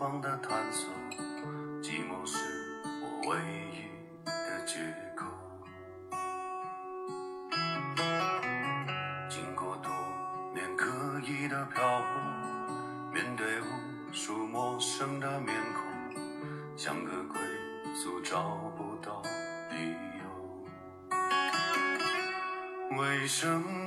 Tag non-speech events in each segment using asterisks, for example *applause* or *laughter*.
有眼光的探索，寂寞是我唯一的借口。经过多年刻意的漂泊，面对无数陌生的面孔，像个归宿找不到理由。为什么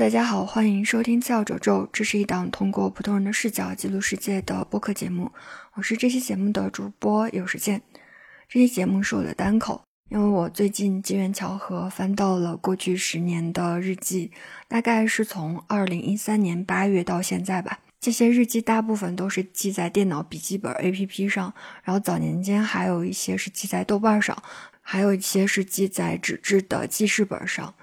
大家好，欢迎收听次要褶皱，这是一档通过普通人的视角记录世界的播客节目。我是这期节目的主播有时间。这期节目是我的单口，因为我最近机缘巧合翻到了过去十年的日记，大概是从二零一三年八月到现在吧。这些日记大部分都是记在电脑笔记本 APP 上，然后早年间还有一些是记在豆瓣上，还有一些是记在纸质的记事本上。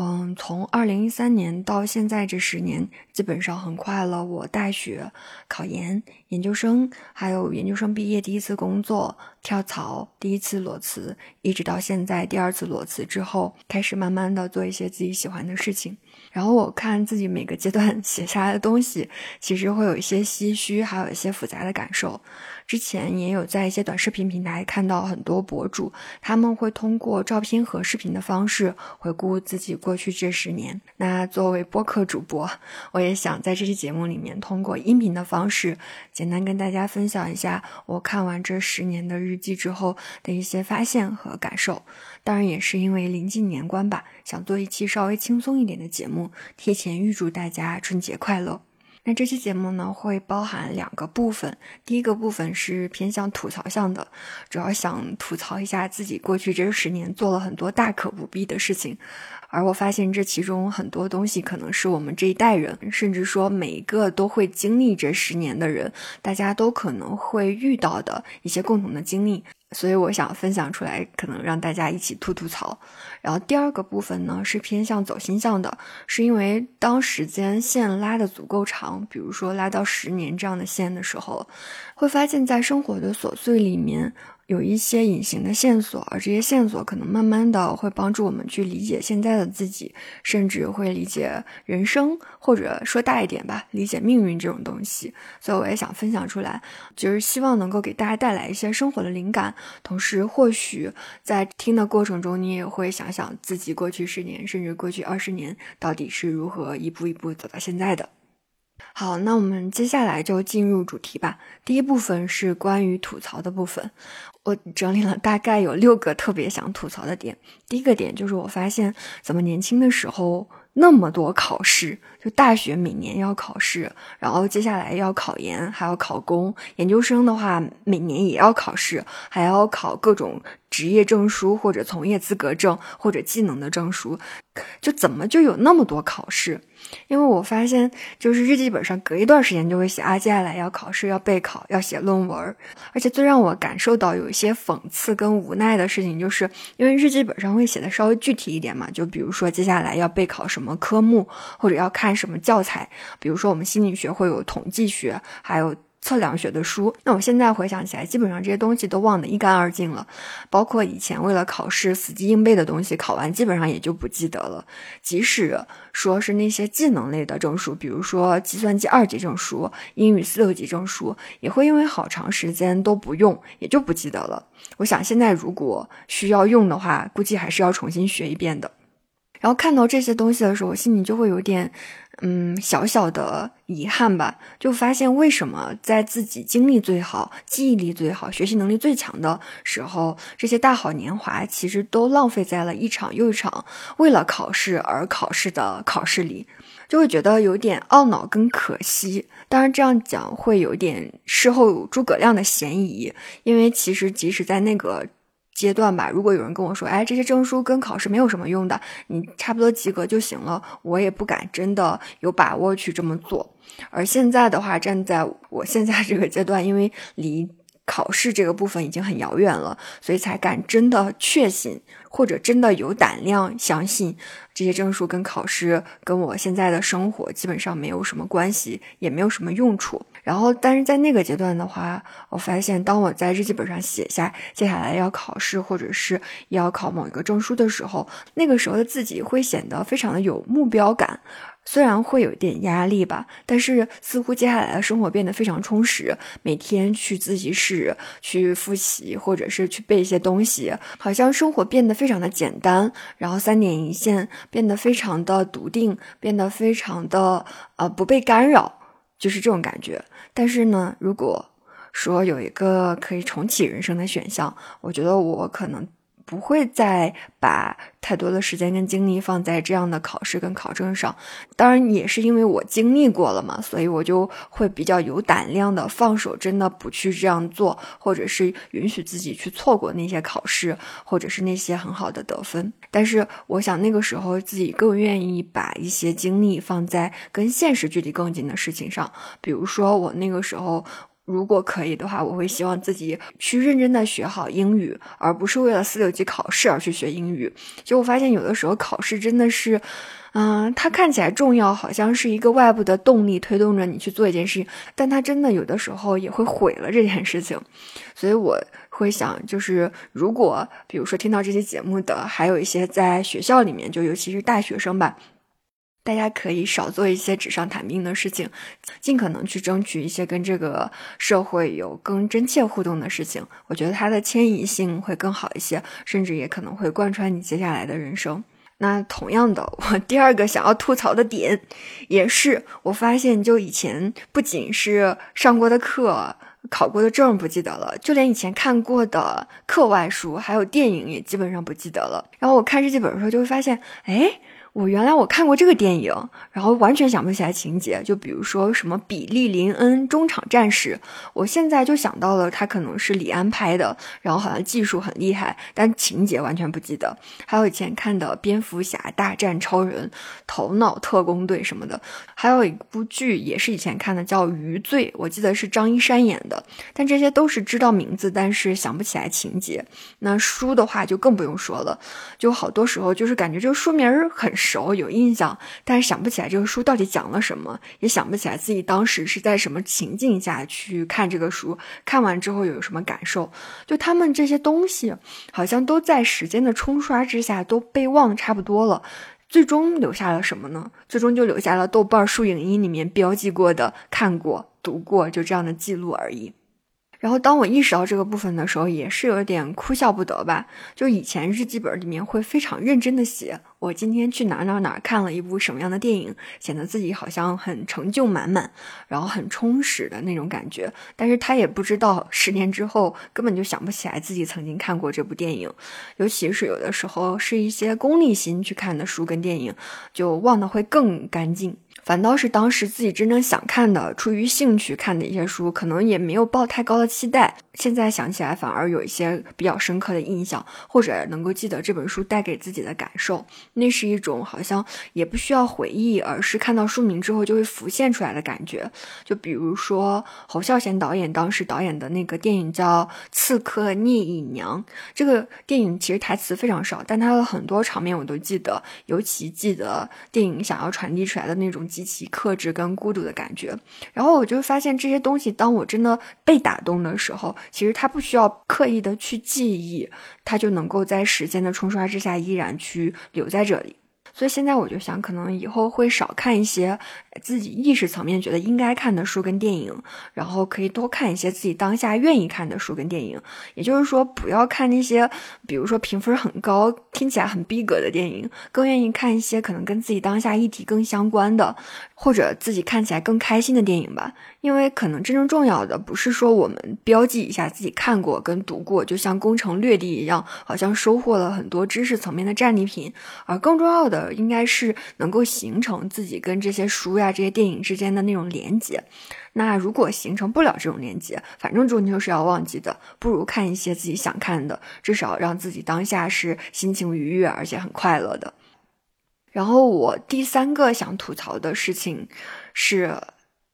嗯，从二零一三年到现在这十年，基本上很快了我大学、考研、研究生，还有研究生毕业第一次工作、跳槽、第一次裸辞，一直到现在第二次裸辞之后，开始慢慢的做一些自己喜欢的事情。然后我看自己每个阶段 *laughs* 写下来的东西，其实会有一些唏嘘，还有一些复杂的感受。之前也有在一些短视频平台看到很多博主，他们会通过照片和视频的方式回顾自己过去这十年。那作为播客主播，我也想在这期节目里面通过音频的方式，简单跟大家分享一下我看完这十年的日记之后的一些发现和感受。当然，也是因为临近年关吧，想做一期稍微轻松一点的节目，提前预祝大家春节快乐。那这期节目呢，会包含两个部分。第一个部分是偏向吐槽向的，主要想吐槽一下自己过去这十年做了很多大可不必的事情，而我发现这其中很多东西可能是我们这一代人，甚至说每一个都会经历这十年的人，大家都可能会遇到的一些共同的经历。所以我想分享出来，可能让大家一起吐吐槽。然后第二个部分呢是偏向走心向的，是因为当时间线拉的足够长，比如说拉到十年这样的线的时候，会发现在生活的琐碎里面有一些隐形的线索，而这些线索可能慢慢的会帮助我们去理解现在的自己，甚至会理解人生，或者说大一点吧，理解命运这种东西。所以我也想分享出来，就是希望能够给大家带来一些生活的灵感。同时，或许在听的过程中，你也会想想自己过去十年，甚至过去二十年，到底是如何一步一步走到现在的。好，那我们接下来就进入主题吧。第一部分是关于吐槽的部分，我整理了大概有六个特别想吐槽的点。第一个点就是我发现，怎么年轻的时候那么多考试，就大学每年要考试，然后接下来要考研，还要考公，研究生的话每年也要考试，还要考各种职业证书或者从业资格证或者技能的证书，就怎么就有那么多考试？因为我发现，就是日记本上隔一段时间就会写啊，接下来要考试，要备考，要写论文。而且最让我感受到有一些讽刺跟无奈的事情，就是因为日记本上会写的稍微具体一点嘛，就比如说接下来要备考什么科目，或者要看什么教材，比如说我们心理学会有统计学，还有。测量学的书，那我现在回想起来，基本上这些东西都忘得一干二净了，包括以前为了考试死记硬背的东西，考完基本上也就不记得了。即使说是那些技能类的证书，比如说计算机二级证书、英语四六级证书，也会因为好长时间都不用，也就不记得了。我想现在如果需要用的话，估计还是要重新学一遍的。然后看到这些东西的时候，我心里就会有点。嗯，小小的遗憾吧，就发现为什么在自己精力最好、记忆力最好、学习能力最强的时候，这些大好年华其实都浪费在了一场又一场为了考试而考试的考试里，就会觉得有点懊恼跟可惜。当然，这样讲会有点事后诸葛亮的嫌疑，因为其实即使在那个。阶段吧，如果有人跟我说，哎，这些证书跟考试没有什么用的，你差不多及格就行了，我也不敢真的有把握去这么做。而现在的话，站在我现在这个阶段，因为离考试这个部分已经很遥远了，所以才敢真的确信，或者真的有胆量相信这些证书跟考试跟我现在的生活基本上没有什么关系，也没有什么用处。然后，但是在那个阶段的话，我发现，当我在日记本上写下接下来要考试或者是要考某一个证书的时候，那个时候的自己会显得非常的有目标感。虽然会有点压力吧，但是似乎接下来的生活变得非常充实。每天去自习室去复习，或者是去背一些东西，好像生活变得非常的简单。然后三点一线变得非常的笃定，变得非常的呃不被干扰。就是这种感觉，但是呢，如果说有一个可以重启人生的选项，我觉得我可能。不会再把太多的时间跟精力放在这样的考试跟考证上，当然也是因为我经历过了嘛，所以我就会比较有胆量的放手，真的不去这样做，或者是允许自己去错过那些考试，或者是那些很好的得分。但是我想那个时候自己更愿意把一些精力放在跟现实距离更近的事情上，比如说我那个时候。如果可以的话，我会希望自己去认真的学好英语，而不是为了四六级考试而去学英语。结果发现，有的时候考试真的是，嗯，它看起来重要，好像是一个外部的动力推动着你去做一件事情，但它真的有的时候也会毁了这件事情。所以我会想，就是如果比如说听到这些节目的，还有一些在学校里面，就尤其是大学生吧。大家可以少做一些纸上谈兵的事情，尽可能去争取一些跟这个社会有更真切互动的事情。我觉得它的迁移性会更好一些，甚至也可能会贯穿你接下来的人生。那同样的，我第二个想要吐槽的点，也是我发现，就以前不仅是上过的课、考过的证不记得了，就连以前看过的课外书还有电影也基本上不记得了。然后我看日记本的时候，就会发现，哎。我原来我看过这个电影，然后完全想不起来情节。就比如说什么比利林恩中场战士，我现在就想到了他可能是李安拍的，然后好像技术很厉害，但情节完全不记得。还有以前看的蝙蝠侠大战超人、头脑特工队什么的，还有一部剧也是以前看的叫《余罪》，我记得是张一山演的。但这些都是知道名字，但是想不起来情节。那书的话就更不用说了，就好多时候就是感觉这个书名很。熟有印象，但是想不起来这个书到底讲了什么，也想不起来自己当时是在什么情境下去看这个书，看完之后有什么感受。就他们这些东西，好像都在时间的冲刷之下都被忘差不多了。最终留下了什么呢？最终就留下了豆瓣书影音里面标记过的、看过、读过就这样的记录而已。然后，当我意识到这个部分的时候，也是有点哭笑不得吧。就以前日记本里面会非常认真的写，我今天去哪哪哪看了一部什么样的电影，显得自己好像很成就满满，然后很充实的那种感觉。但是他也不知道，十年之后根本就想不起来自己曾经看过这部电影，尤其是有的时候是一些功利心去看的书跟电影，就忘得会更干净。反倒是当时自己真正想看的、出于兴趣看的一些书，可能也没有抱太高的期待。现在想起来，反而有一些比较深刻的印象，或者能够记得这本书带给自己的感受。那是一种好像也不需要回忆，而是看到书名之后就会浮现出来的感觉。就比如说侯孝贤导演当时导演的那个电影叫《刺客聂隐娘》，这个电影其实台词非常少，但它的很多场面我都记得，尤其记得电影想要传递出来的那种。极其克制跟孤独的感觉，然后我就发现这些东西，当我真的被打动的时候，其实它不需要刻意的去记忆，它就能够在时间的冲刷之下依然去留在这里。所以现在我就想，可能以后会少看一些自己意识层面觉得应该看的书跟电影，然后可以多看一些自己当下愿意看的书跟电影。也就是说，不要看那些，比如说评分很高、听起来很逼格的电影，更愿意看一些可能跟自己当下议题更相关的，或者自己看起来更开心的电影吧，因为可能真正重要的不是说我们标记一下自己看过跟读过，就像攻城略地一样，好像收获了很多知识层面的战利品，而更重要的应该是能够形成自己跟这些书呀、这些电影之间的那种连接。那如果形成不了这种连接，反正终究是要忘记的，不如看一些自己想看的，至少让自己当下是心情愉悦而且很快乐的。然后我第三个想吐槽的事情是，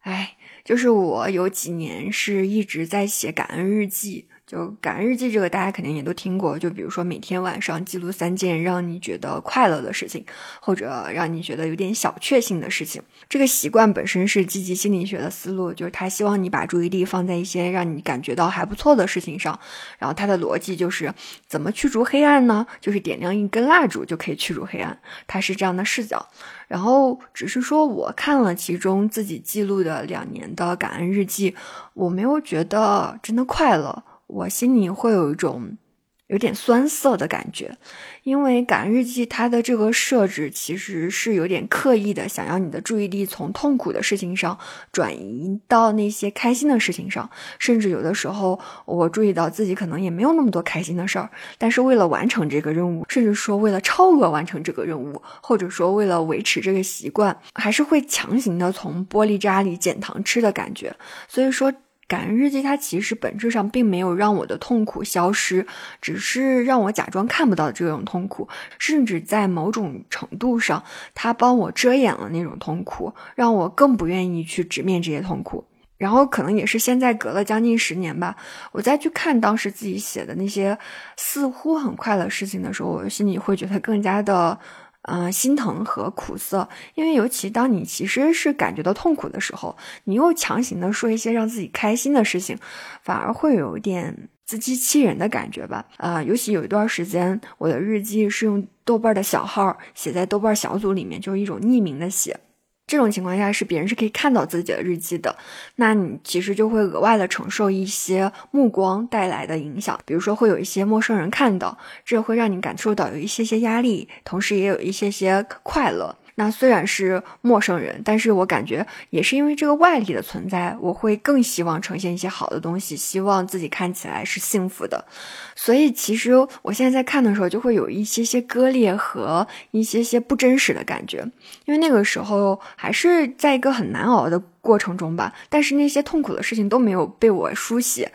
哎，就是我有几年是一直在写感恩日记。就感恩日记这个，大家肯定也都听过。就比如说每天晚上记录三件让你觉得快乐的事情，或者让你觉得有点小确幸的事情。这个习惯本身是积极心理学的思路，就是他希望你把注意力放在一些让你感觉到还不错的事情上。然后他的逻辑就是怎么驱逐黑暗呢？就是点亮一根蜡烛就可以驱逐黑暗。他是这样的视角。然后只是说我看了其中自己记录的两年的感恩日记，我没有觉得真的快乐。我心里会有一种有点酸涩的感觉，因为感恩日记它的这个设置其实是有点刻意的，想要你的注意力从痛苦的事情上转移到那些开心的事情上。甚至有的时候，我注意到自己可能也没有那么多开心的事儿，但是为了完成这个任务，甚至说为了超额完成这个任务，或者说为了维持这个习惯，还是会强行的从玻璃渣里捡糖吃的感觉。所以说。感恩日记，它其实本质上并没有让我的痛苦消失，只是让我假装看不到这种痛苦，甚至在某种程度上，它帮我遮掩了那种痛苦，让我更不愿意去直面这些痛苦。然后可能也是现在隔了将近十年吧，我再去看当时自己写的那些似乎很快乐事情的时候，我心里会觉得更加的。呃，心疼和苦涩，因为尤其当你其实是感觉到痛苦的时候，你又强行的说一些让自己开心的事情，反而会有点自欺欺人的感觉吧。啊，尤其有一段时间，我的日记是用豆瓣的小号写在豆瓣小组里面，就是一种匿名的写。这种情况下是别人是可以看到自己的日记的，那你其实就会额外的承受一些目光带来的影响，比如说会有一些陌生人看到，这会让你感受到有一些些压力，同时也有一些些快乐。那虽然是陌生人，但是我感觉也是因为这个外力的存在，我会更希望呈现一些好的东西，希望自己看起来是幸福的。所以其实我现在在看的时候，就会有一些些割裂和一些些不真实的感觉，因为那个时候还是在一个很难熬的。过程中吧，但是那些痛苦的事情都没有被我书写，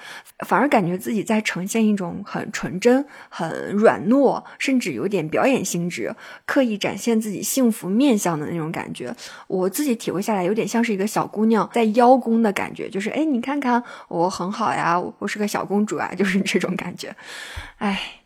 反而感觉自己在呈现一种很纯真、很软糯，甚至有点表演性质，刻意展现自己幸福面相的那种感觉。我自己体会下来，有点像是一个小姑娘在邀功的感觉，就是哎，你看看我很好呀，我是个小公主啊，*laughs* 就是这种感觉，哎。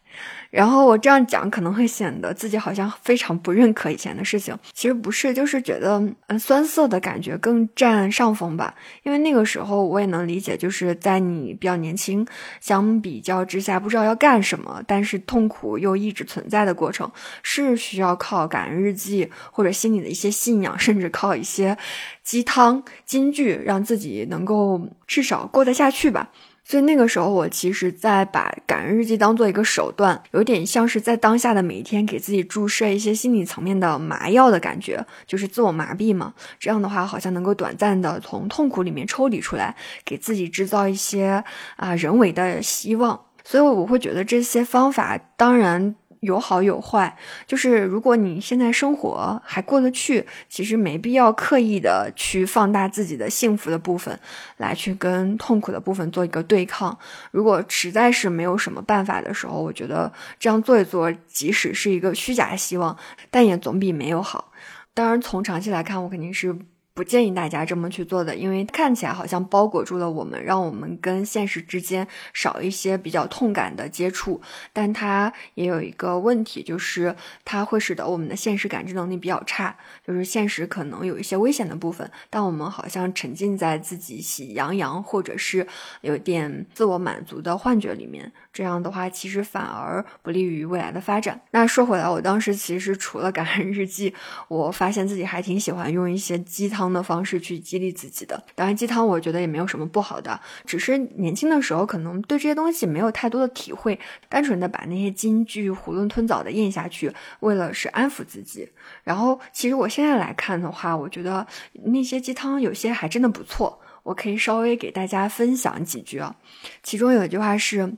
然后我这样讲可能会显得自己好像非常不认可以前的事情，其实不是，就是觉得嗯酸涩的感觉更占上风吧。因为那个时候我也能理解，就是在你比较年轻，相比较之下不知道要干什么，但是痛苦又一直存在的过程，是需要靠感恩日记或者心里的一些信仰，甚至靠一些鸡汤金句，让自己能够至少过得下去吧。所以那个时候，我其实在把感恩日记当做一个手段，有点像是在当下的每一天给自己注射一些心理层面的麻药的感觉，就是自我麻痹嘛。这样的话，好像能够短暂的从痛苦里面抽离出来，给自己制造一些啊人为的希望。所以我会觉得这些方法，当然。有好有坏，就是如果你现在生活还过得去，其实没必要刻意的去放大自己的幸福的部分，来去跟痛苦的部分做一个对抗。如果实在是没有什么办法的时候，我觉得这样做一做，即使是一个虚假的希望，但也总比没有好。当然，从长期来看，我肯定是。不建议大家这么去做的，因为看起来好像包裹住了我们，让我们跟现实之间少一些比较痛感的接触。但它也有一个问题，就是它会使得我们的现实感知能力比较差，就是现实可能有一些危险的部分，但我们好像沉浸在自己喜洋洋或者是有点自我满足的幻觉里面。这样的话，其实反而不利于未来的发展。那说回来，我当时其实除了感恩日记，我发现自己还挺喜欢用一些鸡汤。汤的方式去激励自己的。当然，鸡汤我觉得也没有什么不好的，只是年轻的时候可能对这些东西没有太多的体会，单纯的把那些金句囫囵吞枣的咽下去，为了是安抚自己。然后，其实我现在来看的话，我觉得那些鸡汤有些还真的不错，我可以稍微给大家分享几句啊。其中有一句话是。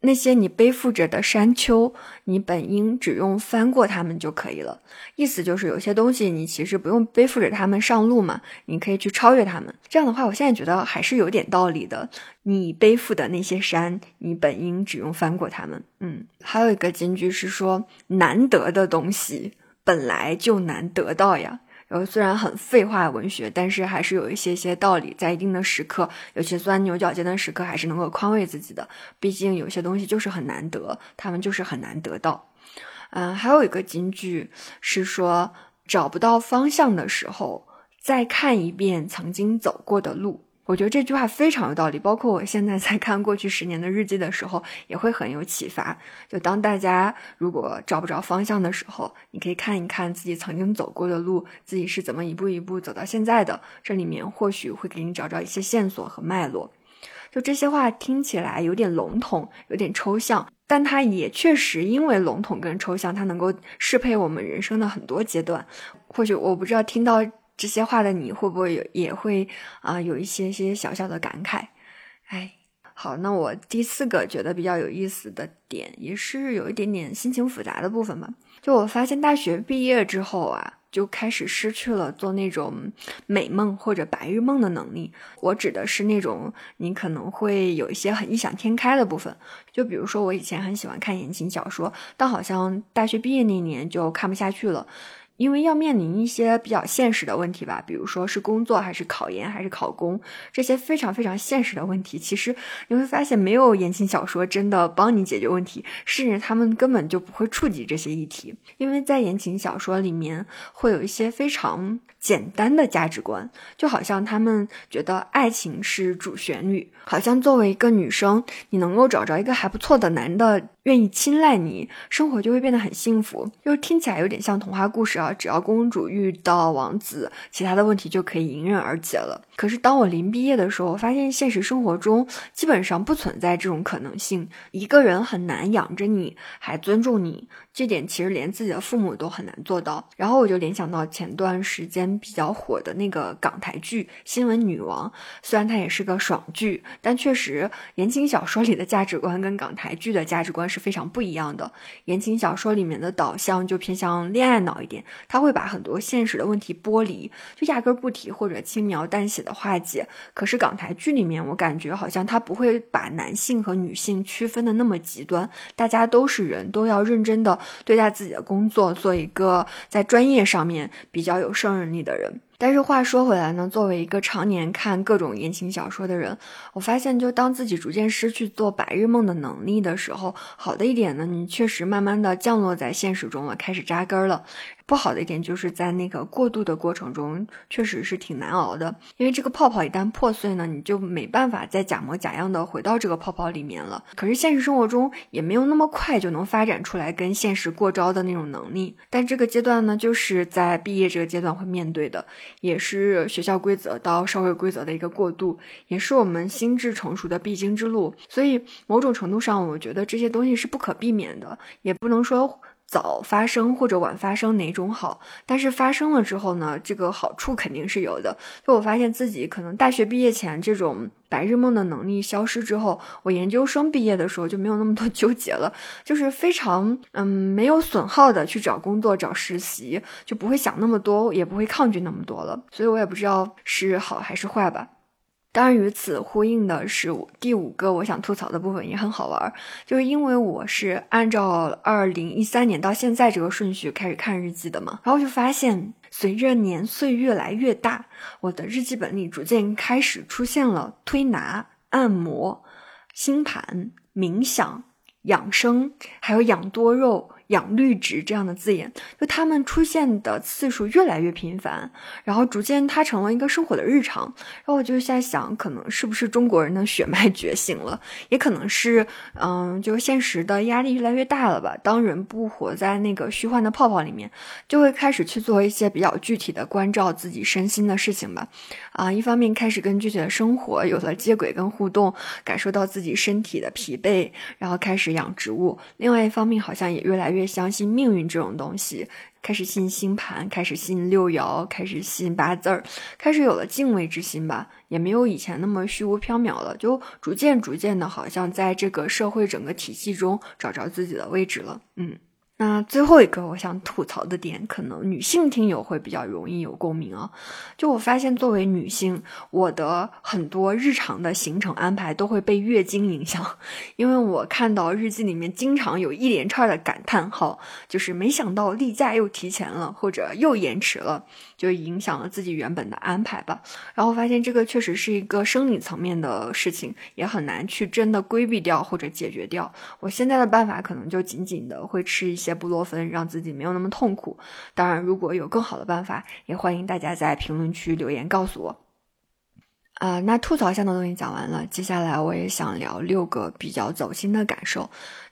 那些你背负着的山丘，你本应只用翻过它们就可以了。意思就是有些东西你其实不用背负着它们上路嘛，你可以去超越它们。这样的话，我现在觉得还是有点道理的。你背负的那些山，你本应只用翻过它们。嗯，还有一个金句是说，难得的东西本来就难得到呀。然后虽然很废话文学，但是还是有一些些道理，在一定的时刻，有些钻牛角尖的时刻，还是能够宽慰自己的。毕竟有些东西就是很难得，他们就是很难得到。嗯，还有一个金句是说，找不到方向的时候，再看一遍曾经走过的路。我觉得这句话非常有道理，包括我现在在看过去十年的日记的时候，也会很有启发。就当大家如果找不着方向的时候，你可以看一看自己曾经走过的路，自己是怎么一步一步走到现在的，这里面或许会给你找着一些线索和脉络。就这些话听起来有点笼统，有点抽象，但它也确实因为笼统跟抽象，它能够适配我们人生的很多阶段。或许我不知道听到。这些话的你会不会有也会啊有一些些小小的感慨？哎，好，那我第四个觉得比较有意思的点，也是有一点点心情复杂的部分吧。就我发现大学毕业之后啊，就开始失去了做那种美梦或者白日梦的能力。我指的是那种你可能会有一些很异想天开的部分。就比如说我以前很喜欢看言情小说，但好像大学毕业那年就看不下去了。因为要面临一些比较现实的问题吧，比如说是工作还是考研还是考公，这些非常非常现实的问题，其实你会发现没有言情小说真的帮你解决问题，甚至他们根本就不会触及这些议题，因为在言情小说里面会有一些非常简单的价值观，就好像他们觉得爱情是主旋律，好像作为一个女生，你能够找着一个还不错的男的。愿意青睐你，生活就会变得很幸福。就听起来有点像童话故事啊，只要公主遇到王子，其他的问题就可以迎刃而解了。可是当我临毕业的时候，发现现实生活中基本上不存在这种可能性。一个人很难养着你，还尊重你，这点其实连自己的父母都很难做到。然后我就联想到前段时间比较火的那个港台剧《新闻女王》，虽然它也是个爽剧，但确实言情小说里的价值观跟港台剧的价值观是。非常不一样的言情小说里面的导向就偏向恋爱脑一点，他会把很多现实的问题剥离，就压根不提或者轻描淡写的化解。可是港台剧里面，我感觉好像他不会把男性和女性区分的那么极端，大家都是人，都要认真的对待自己的工作，做一个在专业上面比较有胜任力的人。但是话说回来呢，作为一个常年看各种言情小说的人，我发现，就当自己逐渐失去做白日梦的能力的时候，好的一点呢，你确实慢慢的降落在现实中了，开始扎根了。不好的一点就是在那个过渡的过程中，确实是挺难熬的。因为这个泡泡一旦破碎呢，你就没办法再假模假样的回到这个泡泡里面了。可是现实生活中也没有那么快就能发展出来跟现实过招的那种能力。但这个阶段呢，就是在毕业这个阶段会面对的，也是学校规则到社会规则的一个过渡，也是我们心智成熟的必经之路。所以某种程度上，我觉得这些东西是不可避免的，也不能说。早发生或者晚发生哪种好？但是发生了之后呢，这个好处肯定是有的。就我发现自己可能大学毕业前这种白日梦的能力消失之后，我研究生毕业的时候就没有那么多 *laughs* 纠结了，就是非常嗯没有损耗的去找工作、找实习，就不会想那么多，也不会抗拒那么多了。所以我也不知道是好还是坏吧。当然，与此呼应的是第五个我想吐槽的部分也很好玩，就是因为我是按照二零一三年到现在这个顺序开始看日记的嘛，然后就发现随着年岁越来越大，我的日记本里逐渐开始出现了推拿、按摩、星盘、冥想、养生，还有养多肉。养绿植这样的字眼，就他们出现的次数越来越频繁，然后逐渐它成了一个生活的日常。然后我就在想，可能是不是中国人的血脉觉醒了，*laughs* 也可能是，嗯，就现实的压力越来越大了吧。当人不活在那个虚幻的泡泡里面，就会开始去做一些比较具体的关照自己身心的事情吧。啊，一方面开始跟具体的生活有了接轨跟互动，感受到自己身体的疲惫，然后开始养植物。另外一方面，好像也越来越越相信命运这种东西，开始信星盘，开始信六爻，开始信八字儿，开始有了敬畏之心吧，也没有以前那么虚无缥缈了，就逐渐逐渐的，好像在这个社会整个体系中找着自己的位置了。嗯。那最后一个我想吐槽的点，可能女性听友会比较容易有共鸣啊。就我发现，作为女性，我的很多日常的行程安排都会被月经影响，因为我看到日记里面经常有一连串的感叹号，就是没想到例假又提前了，或者又延迟了，就影响了自己原本的安排吧。然后发现这个确实是一个生理层面的事情，也很难去真的规避掉或者解决掉。我现在的办法可能就仅仅的会吃一些。布洛芬，让自己没有那么痛苦。当然，如果有更好的办法，也欢迎大家在评论区留言告诉我。啊，那吐槽项的东西讲完了，接下来我也想聊六个比较走心的感受。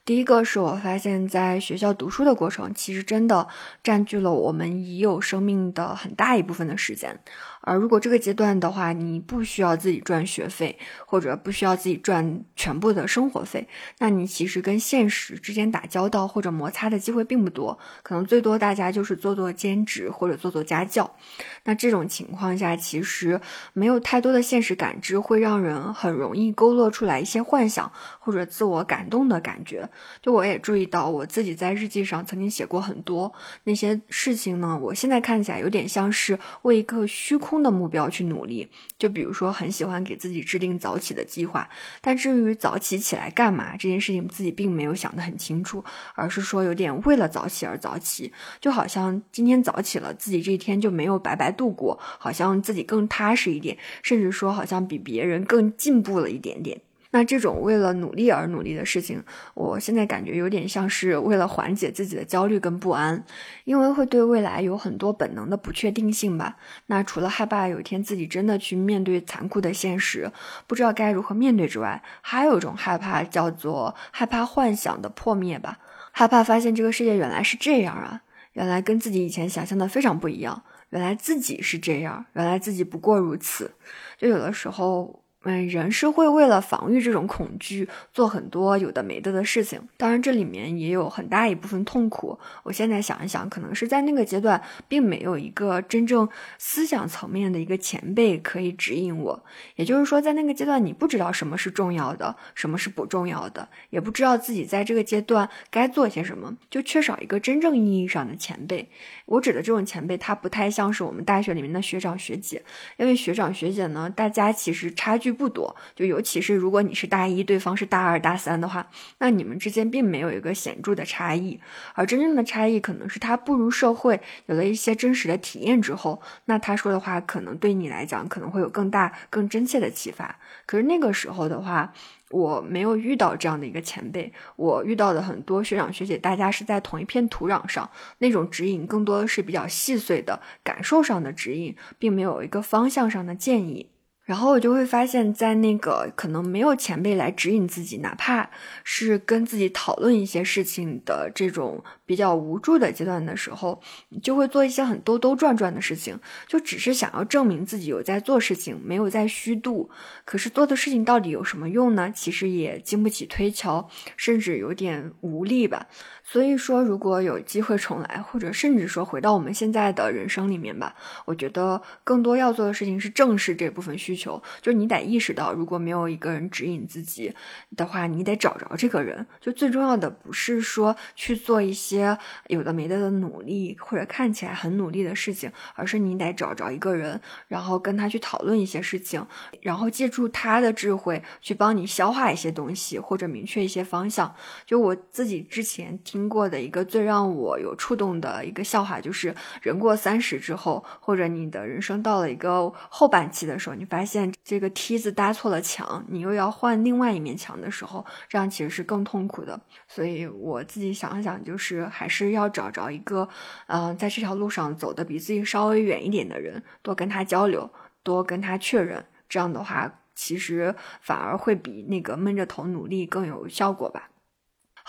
第一个是我发现，在学校读书的过程，其实真的占据了我们已有生命的很大一部分的时间。而如果这个阶段的话，你不需要自己赚学费，或者不需要自己赚全部的生活费，那你其实跟现实之间打交道或者摩擦的机会并不多，可能最多大家就是做做兼职或者做做家教。那这种情况下，其实没有太多的现实感知，会让人很容易勾勒出来一些幻想或者自我感动的感觉。就我也注意到，我自己在日记上曾经写过很多那些事情呢，我现在看起来有点像是为一个虚空。的目标去努力，就比如说很喜欢给自己制定早起的计划，但至于早起起来干嘛这件事情，自己并没有想得很清楚，而是说有点为了早起而早起，就好像今天早起了，自己这一天就没有白白度过，好像自己更踏实一点，甚至说好像比别人更进步了一点点。那这种为了努力而努力的事情，我现在感觉有点像是为了缓解自己的焦虑跟不安，因为会对未来有很多本能的不确定性吧。那除了害怕有一天自己真的去面对残酷的现实，不知道该如何面对之外，还有一种害怕叫做害怕幻想的破灭吧，害怕发现这个世界原来是这样啊，原来跟自己以前想象的非常不一样，原来自己是这样，原来自己不过如此，就有的时候。嗯，人是会为了防御这种恐惧做很多有的没的的事情，当然这里面也有很大一部分痛苦。我现在想一想，可能是在那个阶段，并没有一个真正思想层面的一个前辈可以指引我。也就是说，在那个阶段，你不知道什么是重要的，什么是不重要的，也不知道自己在这个阶段该做些什么，就缺少一个真正意义上的前辈。我指的这种前辈，他不太像是我们大学里面的学长学姐，因为学长学姐呢，大家其实差距。不多，就尤其是如果你是大一，对方是大二、大三的话，那你们之间并没有一个显著的差异，而真正的差异可能是他步入社会，有了一些真实的体验之后，那他说的话可能对你来讲可能会有更大、更真切的启发。可是那个时候的话，我没有遇到这样的一个前辈，我遇到的很多学长学姐，大家是在同一片土壤上，那种指引更多的是比较细碎的感受上的指引，并没有一个方向上的建议。然后我就会发现，在那个可能没有前辈来指引自己，哪怕是跟自己讨论一些事情的这种比较无助的阶段的时候，就会做一些很兜兜转转的事情，就只是想要证明自己有在做事情，没有在虚度。可是做的事情到底有什么用呢？其实也经不起推敲，甚至有点无力吧。所以说，如果有机会重来，或者甚至说回到我们现在的人生里面吧，我觉得更多要做的事情是正视这部分需求。就是你得意识到，如果没有一个人指引自己的话，你得找着这个人。就最重要的不是说去做一些有的没的的努力，或者看起来很努力的事情，而是你得找着一个人，然后跟他去讨论一些事情，然后借助他的智慧去帮你消化一些东西，或者明确一些方向。就我自己之前。听过的一个最让我有触动的一个笑话，就是人过三十之后，或者你的人生到了一个后半期的时候，你发现这个梯子搭错了墙，你又要换另外一面墙的时候，这样其实是更痛苦的。所以我自己想想，就是还是要找着一个，嗯，在这条路上走的比自己稍微远一点的人，多跟他交流，多跟他确认，这样的话。其实反而会比那个闷着头努力更有效果吧。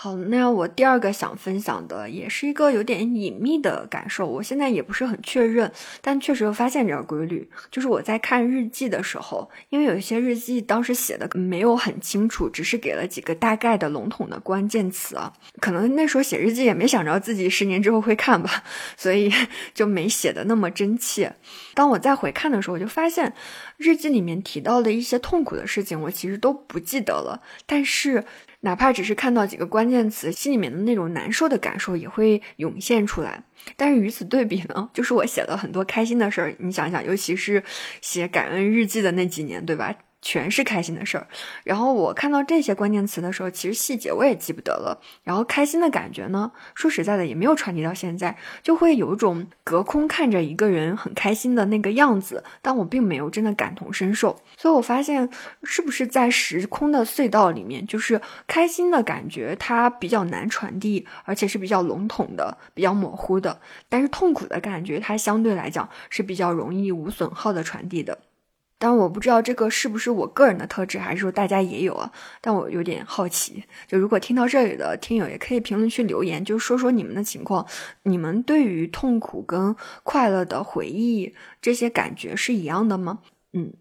好，那我第二个想分享的也是一个有点隐秘的感受，我现在也不是很确认，但确实有发现这个规律，就是我在看日记的时候，因为有一些日记当时写的没有很清楚，只是给了几个大概的笼统的关键词啊，可能那时候写日记也没想着自己十年之后会看吧，*laughs* 所以 *laughs* 就没写的那么真切。当我再回看的时候，我就发现日记里面提到的一些痛苦的事情，我其实都不记得了，但是。哪怕只是看到几个关键词，心里面的那种难受的感受也会涌现出来。但是与此对比呢，就是我写了很多开心的事儿。你想想，尤其是写感恩日记的那几年，对吧？全是开心的事儿，然后我看到这些关键词的时候，其实细节我也记不得了。然后开心的感觉呢，说实在的也没有传递到现在，就会有一种隔空看着一个人很开心的那个样子，但我并没有真的感同身受。所以我发现，是不是在时空的隧道里面，就是开心的感觉它比较难传递，而且是比较笼统的、比较模糊的；但是痛苦的感觉它相对来讲是比较容易无损耗的传递的。但我不知道这个是不是我个人的特质，还是说大家也有啊？但我有点好奇，就如果听到这里的听友，也可以评论区留言，就说说你们的情况，你们对于痛苦跟快乐的回忆这些感觉是一样的吗？嗯，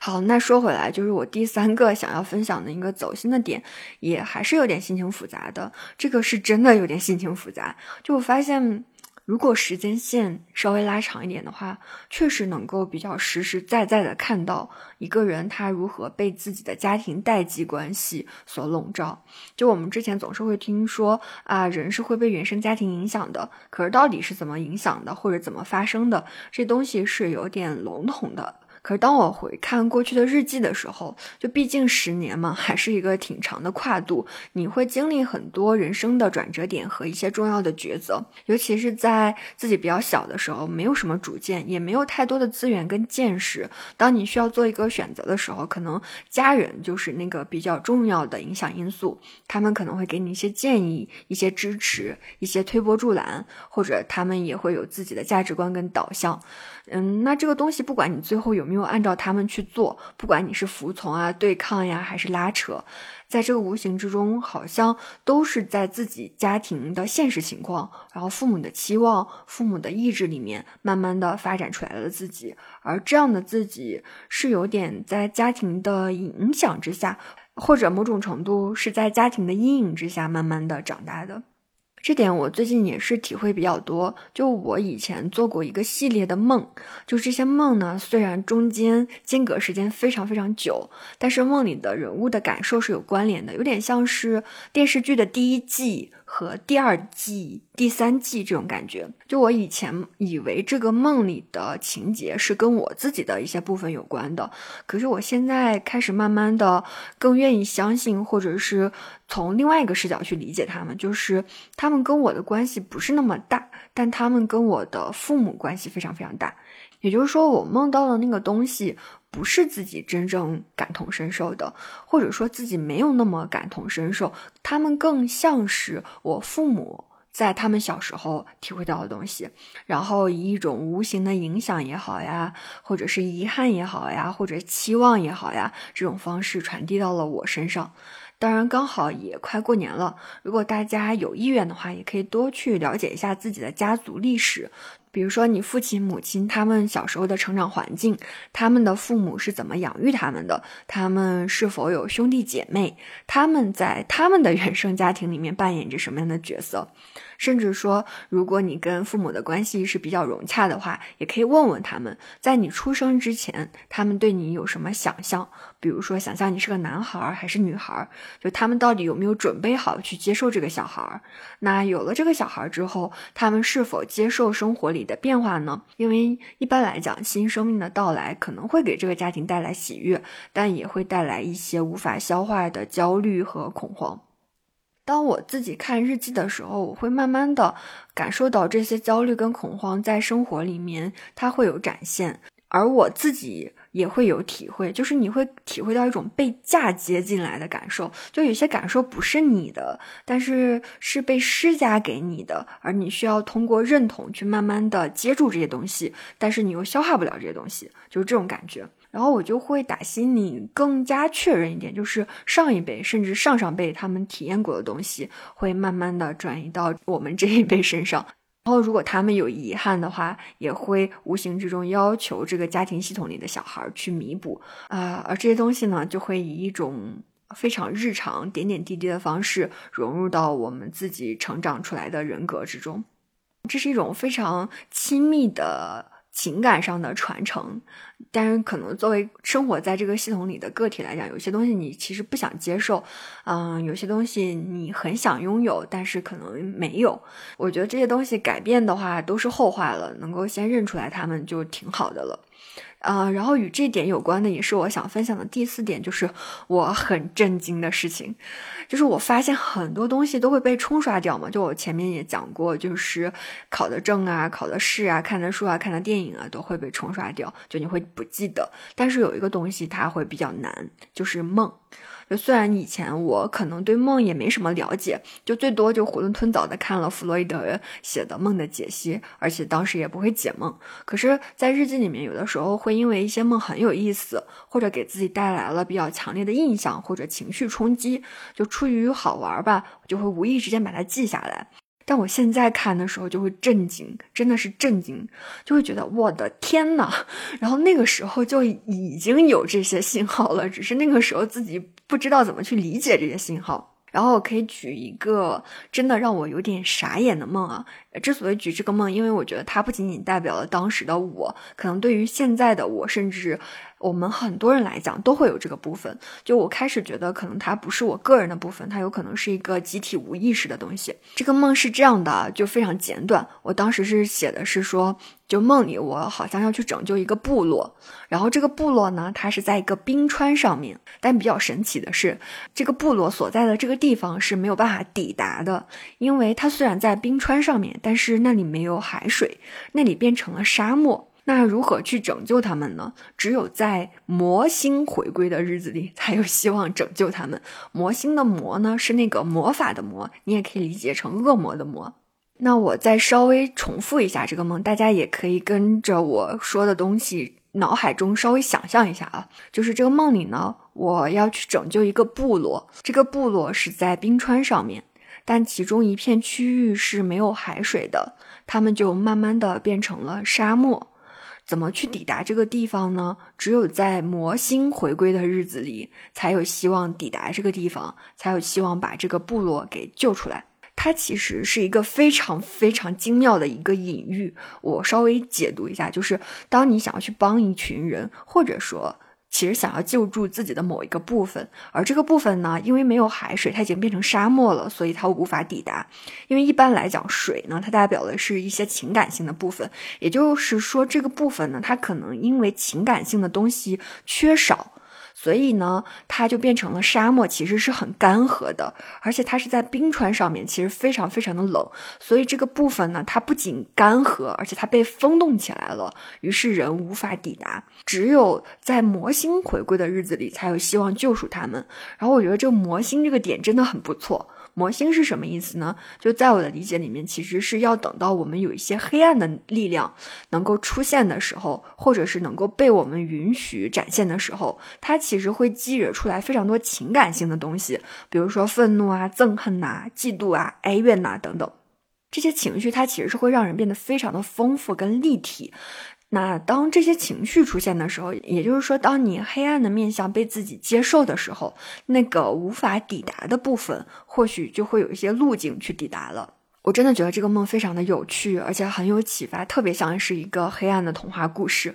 好，那说回来，就是我第三个想要分享的一个走心的点，也还是有点心情复杂的，这个是真的有点心情复杂，就我发现。如果时间线稍微拉长一点的话，确实能够比较实实在在的看到一个人他如何被自己的家庭代际关系所笼罩。就我们之前总是会听说啊，人是会被原生家庭影响的，可是到底是怎么影响的，或者怎么发生的，这东西是有点笼统的。可是当我回看过去的日记的时候，就毕竟十年嘛，还是一个挺长的跨度。你会经历很多人生的转折点和一些重要的抉择，尤其是在自己比较小的时候，没有什么主见，也没有太多的资源跟见识。当你需要做一个选择的时候，可能家人就是那个比较重要的影响因素，他们可能会给你一些建议、一些支持、一些推波助澜，或者他们也会有自己的价值观跟导向。嗯，那这个东西不管你最后有没有没有按照他们去做，不管你是服从啊、对抗呀，还是拉扯，在这个无形之中，好像都是在自己家庭的现实情况，然后父母的期望、父母的意志里面，慢慢的发展出来了自己。而这样的自己是有点在家庭的影响之下，或者某种程度是在家庭的阴影之下，慢慢的长大的。这点我最近也是体会比较多。就我以前做过一个系列的梦，就这些梦呢，虽然中间间隔时间非常非常久，但是梦里的人物的感受是有关联的，有点像是电视剧的第一季。和第二季、第三季这种感觉，就我以前以为这个梦里的情节是跟我自己的一些部分有关的，可是我现在开始慢慢的更愿意相信，或者是从另外一个视角去理解他们，就是他们跟我的关系不是那么大，但他们跟我的父母关系非常非常大。也就是说，我梦到的那个东西不是自己真正感同身受的，或者说自己没有那么感同身受，他们更像是我父母在他们小时候体会到的东西，然后以一种无形的影响也好呀，或者是遗憾也好呀，或者期望也好呀，这种方式传递到了我身上。当然，刚好也快过年了，如果大家有意愿的话，也可以多去了解一下自己的家族历史。比如说，你父亲、母亲他们小时候的成长环境，他们的父母是怎么养育他们的？他们是否有兄弟姐妹？他们在他们的 *laughs* 原生家庭里面扮演着什么样的角色？甚至说，如果你跟父母的关系是比较融洽的话，也可以问问他们，在你出生之前，他们对你有什么想象？比如说，想象你是个男孩还是女孩？就他们到底有没有准备好去接受这个小孩？那有了这个小孩之后，他们是否接受生活里的变化呢？因为一般来讲，新生命的到来可能会给这个家庭带来喜悦，但也会带来一些无法消化的焦虑和恐慌。当我自己看日记的时候，我会慢慢的感受到这些焦虑跟恐慌在生活里面它会有展现，而我自己。也会有体会，就是你会体会到一种被嫁接进来的感受，就有些感受不是你的，但是是被施加给你的，而你需要通过认同去慢慢的接住这些东西，但是你又消化不了这些东西，就是这种感觉。然后我就会打心里更加确认一点，就是上一辈甚至上上辈他们体验过的东西，会慢慢的转移到我们这一辈身上。然后，如果他们有遗憾的话，也会无形之中要求这个家庭系统里的小孩去弥补啊。而这些东西呢，就会以一种非常日常、点点滴滴的方式融入到我们自己成长出来的人格之中。这是一种非常亲密的。情感上的传承，但是可能作为生活在这个系统里的个体来讲，有些东西你其实不想接受，嗯，有些东西你很想拥有，但是可能没有。我觉得这些东西改变的话都是后话了，能够先认出来他们就挺好的了。啊，然后与这点有关的也是我想分享的第四点，就是我很震惊的事情，就是我发现很多东西都会被冲刷掉嘛。就我前面也讲过，就是考的证啊、考的试啊、看的书啊、看的电影啊，都会被冲刷掉，就你会不记得。但是有一个东西它会比较难，就是梦。就虽然以前我可能对梦也没什么了解，就最多就囫囵吞枣的看了弗洛伊德写的梦的解析，而且当时也不会解梦。可是，在日记里面，有的时候会因为一些梦很有意思，或者给自己带来了比较强烈的印象或者情绪冲击，就出于好玩吧，就会无意之间把它记下来。但我现在看的时候就会震惊，真的是震惊，就会觉得我的天呐！*laughs* 然后那个时候就已经有这些信号了，只是那个时候自己不知道怎么去理解这些信号。然后可以举一个真的让我有点傻眼的梦啊！之所以举这个梦，因为我觉得它不仅仅代表了当时的我，可能对于现在的我，甚至。我们很多人来讲都会有这个部分，就我开始觉得可能它不是我个人的部分，它有可能是一个集体无意识的东西。这个梦是这样的，就非常简短。我当时是写的是说，就梦里我好像要去拯救一个部落，然后这个部落呢，它是在一个冰川上面，但比较神奇的是，这个部落所在的这个地方是没有办法抵达的，因为它虽然在冰川上面，但是那里没有海水，那里变成了沙漠。那如何去拯救他们呢？只有在魔星回归的日子里，才有希望拯救他们。魔星的魔呢，是那个魔法的魔，你也可以理解成恶魔的魔。那我再稍微重复一下这个梦，大家也可以跟着我说的东西，脑海中稍微想象一下啊。就是这个梦里呢，我要去拯救一个部落，这个部落是在冰川上面，但其中一片区域是没有海水的，他们就慢慢的变成了沙漠。怎么去抵达这个地方呢？只有在魔星回归的日子里，才有希望抵达这个地方，才有希望把这个部落给救出来。它其实是一个非常非常精妙的一个隐喻。我稍微解读一下，就是当你想要去帮一群人，或者说。其实想要救助自己的某一个部分，而这个部分呢，因为没有海水，它已经变成沙漠了，所以它无法抵达。因为一般来讲，水呢，它代表的是一些情感性的部分，也就是说，这个部分呢，它可能因为情感性的东西缺少。所以呢，它就变成了沙漠，其实是很干涸的，而且它是在冰川上面，其实非常非常的冷。所以这个部分呢，它不仅干涸，而且它被封冻起来了，于是人无法抵达。只有在魔星回归的日子里，才有希望救赎他们。然后我觉得这个魔星这个点真的很不错。魔星是什么意思呢？就在我的理解里面，其实是要等到我们有一些黑暗的力量能够出现的时候，或者是能够被我们允许展现的时候，它其实会激惹出来非常多情感性的东西，比如说愤怒啊、憎恨呐、嫉妒啊、哀怨呐等等，这些情绪它其实是会让人变得非常的丰富跟立体。那当这些情绪出现的时候，也就是说，当你黑暗的面相被自己接受的时候，那个无法抵达的部分，或许就会有一些路径去抵达了。我真的觉得这个梦非常的有趣，而且很有启发，特别像是一个黑暗的童话故事。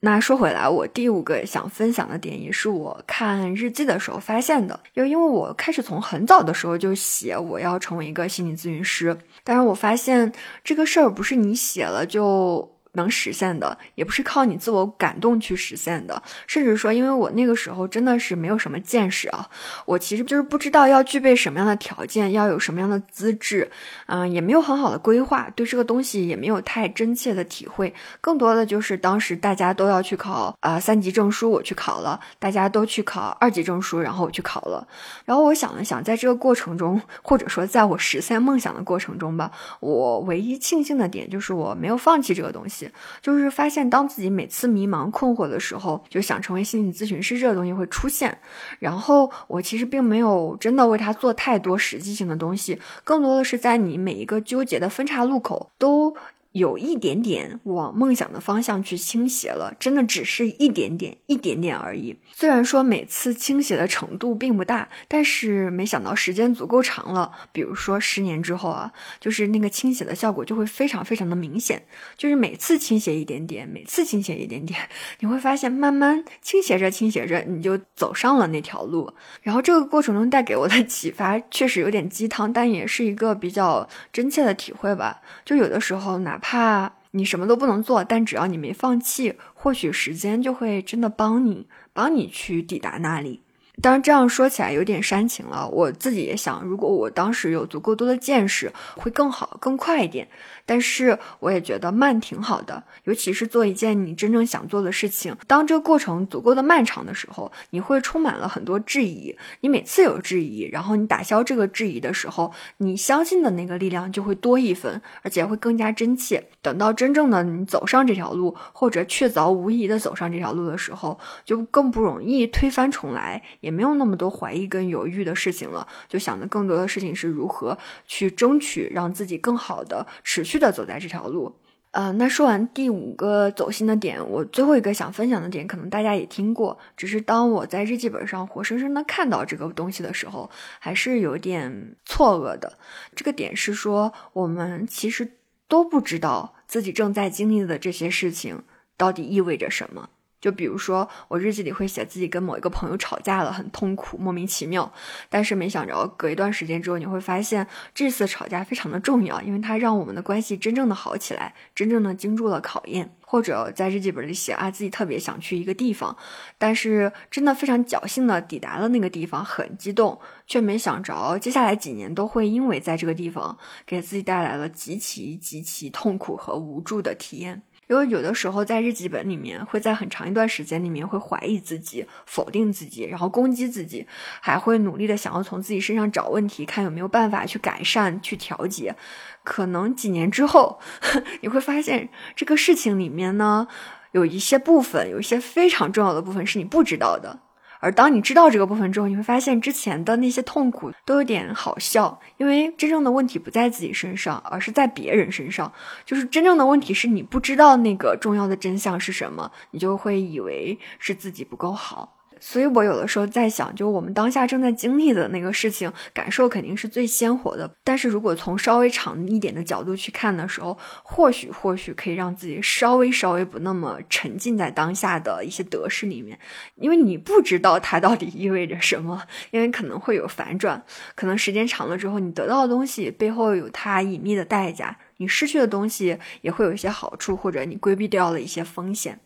那说回来，我第五个想分享的点，也是我看日记的时候发现的，又因为我开始从很早的时候就写我要成为一个心理咨询师，但是我发现这个事儿不是你写了就。能实现的，也不是靠你自我感动去实现的。甚至说，因为我那个时候真的是没有什么见识啊，我其实就是不知道要具备什么样的条件，要有什么样的资质，嗯，也没有很好的规划，对这个东西也没有太真切的体会。更多的就是当时大家都要去考啊三级证书，我去考了；大家都去考二级证书，然后我去考了。然后我想了想，在这个过程中，或者说在我实现梦想的过程中吧，我唯一庆幸的点就是我没有放弃这个东西。就是发现，当自己每次迷茫困惑的时候，就想成为心理咨询师，这个东西会出现。然后我其实并没有真的为他做太多实际性的东西，更多的是在你每一个纠结的分岔路口都。有一点点往梦想的方向去倾斜了，真的只是一点点、一点点而已。虽然说每次倾斜的程度并不大，但是没想到时间足够长了，比如说十年之后啊，就是那个倾斜的效果就会非常非常的明显。就是每次倾斜一点点，每次倾斜一点点，你会发现慢慢倾斜着、倾斜着，你就走上了那条路。然后这个过程中带给我的启发确实有点鸡汤，但也是一个比较真切的体会吧。就有的时候哪。怕你什么都不能做，但只要你没放弃，或许时间就会真的帮你，帮你去抵达那里。当然，这样说起来有点煽情了。我自己也想，如果我当时有足够多的见识，会更好、更快一点。但是我也觉得慢挺好的，尤其是做一件你真正想做的事情。当这个过程足够的漫长的时候，你会充满了很多质疑。你每次有质疑，然后你打消这个质疑的时候，你相信的那个力量就会多一分，而且会更加真切。等到真正的你走上这条路，或者确凿无疑的走上这条路的时候，就更不容易推翻重来，也没有那么多怀疑跟犹豫的事情了。就想的更多的事情是如何去争取让自己更好的持续。的走在这条路，呃，那说完第五个走心的点，我最后一个想分享的点，可能大家也听过，只是当我在日记本上活生生的看到这个东西的时候，还是有点错愕的。这个点是说，我们其实都不知道自己正在经历的这些事情到底意味着什么。就比如说，我日记里会写自己跟某一个朋友吵架了，很痛苦，莫名其妙。但是没想着，隔一段时间之后，你会发现这次吵架非常的重要，因为它让我们的关系真正的好起来，真正的经住了考验。或者在日记本里写啊，自己特别想去一个地方，但是真的非常侥幸的抵达了那个地方，很激动，却没想着接下来几年都会因为在这个地方给自己带来了极其极其痛苦和无助的体验。因为有的时候在日记本里面，会在很长一段时间里面会怀疑自己、否定自己，然后攻击自己，还会努力的想要从自己身上找问题，看有没有办法去改善、去调节。可能几年之后，*laughs* 你会发现这个事情里面呢，有一些部分，有一些非常重要的部分是你不知道的。而当你知道这个部分之后，你会发现之前的那些痛苦都有点好笑，因为真正的问题不在自己身上，而是在别人身上。就是真正的问题是你不知道那个重要的真相是什么，你就会以为是自己不够好。所以我有的时候在想，就我们当下正在经历的那个事情，感受肯定是最鲜活的。但是如果从稍微长一点的角度去看的时候，或许或许可以让自己稍微稍微不那么沉浸在当下的一些得失里面，因为你不知道它到底意味着什么，因为可能会有反转，可能时间长了之后，你得到的东西背后有它隐秘的代价，你失去的东西也会有一些好处，或者你规避掉了一些风险。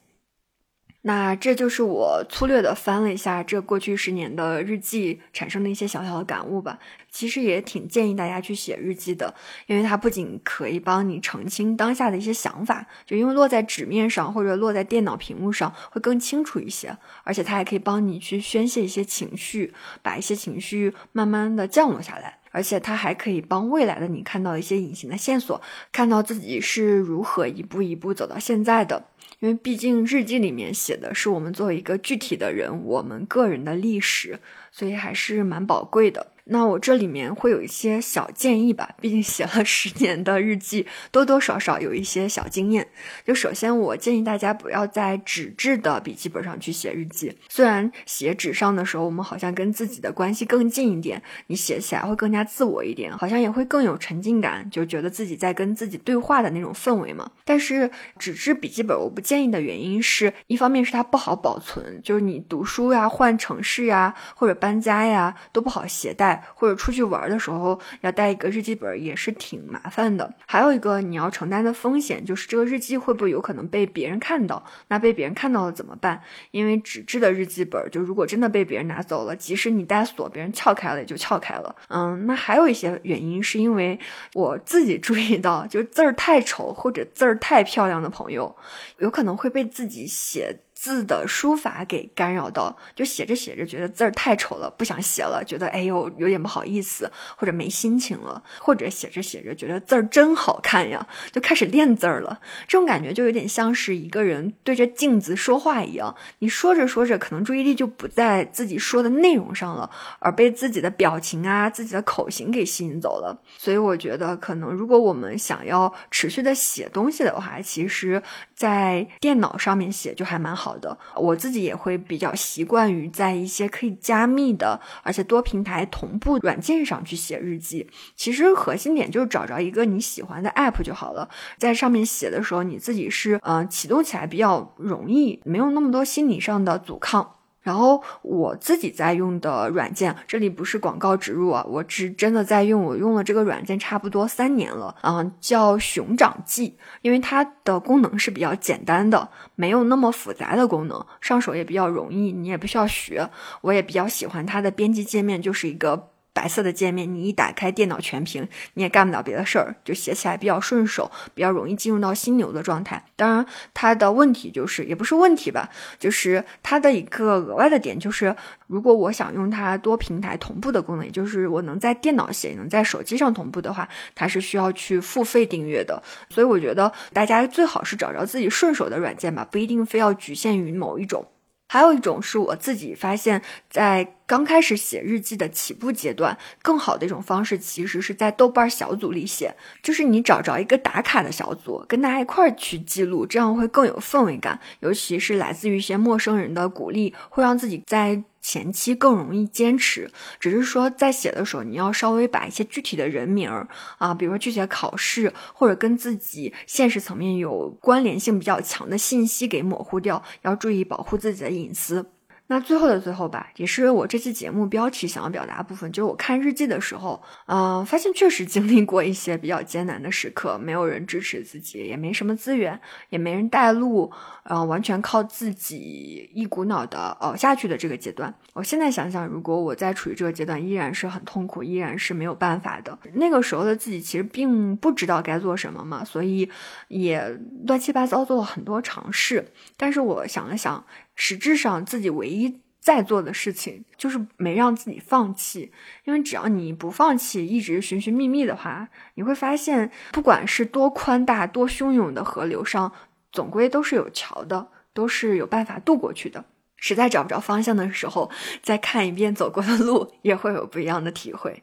那这就是我粗略的翻了一下这过去十年的日记产生的一些小小的感悟吧。其实也挺建议大家去写日记的，因为它不仅可以帮你澄清当下的一些想法，就因为落在纸面上或者落在电脑屏幕上会更清楚一些，而且它还可以帮你去宣泄一些情绪，把一些情绪慢慢的降落下来，而且它还可以帮未来的你看到一些隐形的线索，看到自己是如何一步一步走到现在的。因为毕竟日记里面写的是我们作为一个具体的人，我们个人的历史，所以还是蛮宝贵的。那我这里面会有一些小建议吧，毕竟写了 *laughs* 十年的日记，多多少少有一些小经验。就首先，我建议大家不要在纸质的笔记本上去写日记。虽然写纸上的时候，我们好像跟自己的关系更近一点，你写起来会更加自我一点，好像也会更有沉浸感，就觉得自己在跟自己对话的那种氛围嘛。但是纸质笔记本我不建议的原因是一方面是它不好保存，就是你读书呀、换城市呀或者搬家呀都不好携带。或者出去玩的时候要带一个日记本，也是挺麻烦的。还有一个你要承担的风险，就是这个日记会不会有可能被别人看到？那被别人看到了怎么办？因为纸质的日记本，就如果真的被别人拿走了，即使你带锁，别人撬开了也就撬开了。嗯，那还有一些原因，是因为我自己注意到，就字儿太丑或者字儿太漂亮的朋友，有可能会被自己写。字的书法给干扰到，就写着写着觉得字儿太丑了，不想写了，觉得哎呦有点不好意思，或者没心情了，或者写着写着觉得字儿真好看呀，就开始练字儿了。这种感觉就有点像是一个人对着镜子说话一样，你说着说着，可能注意力就不在自己说的内容上了，而被自己的表情啊、自己的口型给吸引走了。所以我觉得，可能如果我们想要持续的写东西的话，其实在电脑上面写就还蛮好。好的，我自己也会比较习惯于在一些可以加密的，而且多平台同步软件上去写日记。其实核心点就是找着一个你喜欢的 app 就好了，在上面写的时候，你自己是嗯启动起来比较容易，没有那么多心理上的阻抗。然后我自己在用的软件，这里不是广告植入啊，我是真的在用，我用了这个软件差不多三年了，嗯，叫熊掌记，因为它的功能是比较简单的，没有那么复杂的功能，上手也比较容易，你也不需要学，我也比较喜欢它的编辑界面，就是一个。白色的界面，你一打开电脑全屏，你也干不了别的事儿，就写起来比较顺手，比较容易进入到心流的状态。当然，它的问题就是，也不是问题吧，就是它的一个额外的点就是，如果我想用它多平台同步的功能，也就是我能在电脑写，能在手机上同步的话，它是需要去付费订阅的。所以我觉得大家最好是找着自己顺手的软件吧，不一定非要局限于某一种。还有一种是我自己发现，在刚开始写日记的起步阶段，更好的一种方式，其实是在豆瓣小组里写，就是你找着一个打卡的小组，跟大家一块儿去记录，这样会更有氛围感。尤其是来自于一些陌生人的鼓励，会让自己在。前期更容易坚持，只是说在写的时候，你要稍微把一些具体的人名儿啊，比如说具体的考试或者跟自己现实层面有关联性比较强的信息给模糊掉，要注意保护自己的隐私。那最后的最后吧，也是我这期节目标题想要表达部分，就是我看日记的时候，嗯，发现确实经历过一些比较艰难的时刻，没有人支持自己，也没什么资源，也没人带路，然后完全靠自己一股脑的熬下去的这个阶段。我现在想想，如果我在处于这个阶段，依然是很痛苦，依然是没有办法的。那个时候的自己其实并不知道该做什么嘛，所以也乱七八糟做了很多尝试。但是我想了想。实质上，自己唯一在做的事情就是没让自己放弃，因为只要你不放弃，一直寻寻觅觅的话，你会发现，不管是多宽大、多汹涌的河流上，总归都是有桥的，都是有办法渡过去的。实在找不着方向的时候，再看一遍走过的路，也会有不一样的体会。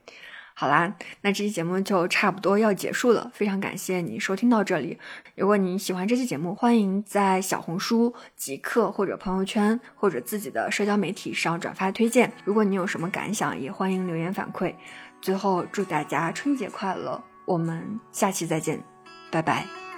好啦，那这期节目就差不多要结束了。非常感谢你收听到这里。如果你喜欢这期节目，欢迎在小红书、极客或者朋友圈或者自己的社交媒体上转发推荐。如果你有什么感想，也欢迎留言反馈。最后，祝大家春节快乐！我们下期再见，拜拜。